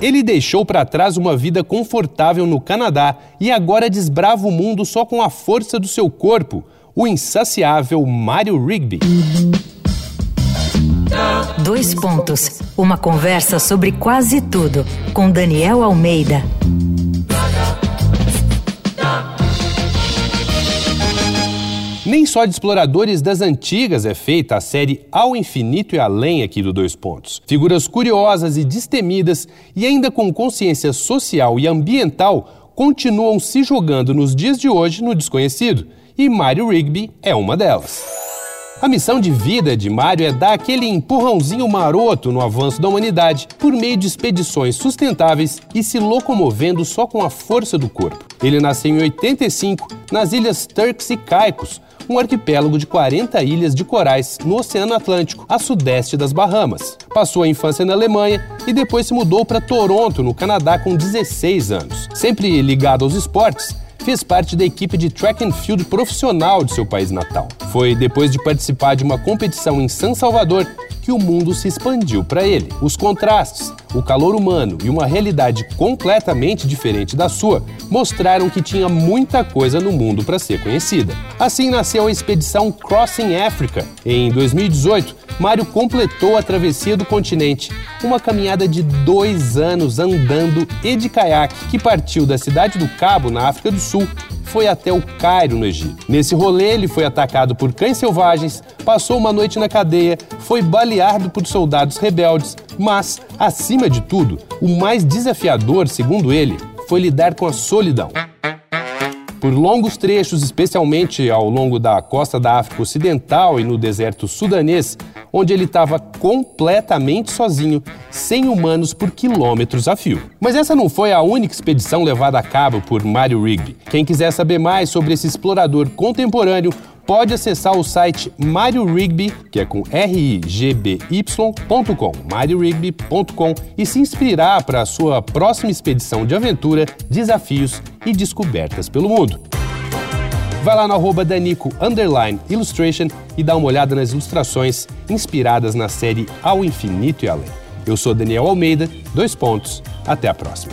Ele deixou para trás uma vida confortável no Canadá e agora desbrava o mundo só com a força do seu corpo, o insaciável Mario Rigby. Dois pontos. Uma conversa sobre quase tudo com Daniel Almeida. Nem só de exploradores das antigas é feita a série Ao Infinito e Além aqui do Dois Pontos. Figuras curiosas e destemidas e ainda com consciência social e ambiental continuam se jogando nos dias de hoje no desconhecido, e Mario Rigby é uma delas. A missão de vida de Mario é dar aquele empurrãozinho maroto no avanço da humanidade por meio de expedições sustentáveis e se locomovendo só com a força do corpo. Ele nasceu em 85 nas ilhas Turks e Caicos, um arquipélago de 40 ilhas de corais no Oceano Atlântico, a sudeste das Bahamas. Passou a infância na Alemanha e depois se mudou para Toronto, no Canadá, com 16 anos. Sempre ligado aos esportes, fez parte da equipe de track and field profissional de seu país natal. Foi depois de participar de uma competição em São Salvador que o mundo se expandiu para ele. Os contrastes, o calor humano e uma realidade completamente diferente da sua mostraram que tinha muita coisa no mundo para ser conhecida. Assim nasceu a expedição Crossing Africa. Em 2018, Mário completou a travessia do continente, uma caminhada de dois anos andando e de caiaque que partiu da cidade do Cabo, na África do Sul, foi até o Cairo, no Egito. Nesse rolê, ele foi atacado por cães selvagens, passou uma noite na cadeia, foi baleado por soldados rebeldes, mas, acima de tudo, o mais desafiador, segundo ele, foi lidar com a solidão. Por longos trechos, especialmente ao longo da costa da África Ocidental e no deserto sudanês, onde ele estava completamente sozinho, sem humanos por quilômetros a fio. Mas essa não foi a única expedição levada a cabo por Mario Rigby. Quem quiser saber mais sobre esse explorador contemporâneo, pode acessar o site Mario Rigby, que é com rigby.com, mariorigby.com e se inspirar para a sua próxima expedição de aventura, desafios e descobertas pelo mundo. Vai lá no arroba Danico Illustration e dá uma olhada nas ilustrações inspiradas na série Ao Infinito e Além. Eu sou Daniel Almeida, dois pontos, até a próxima.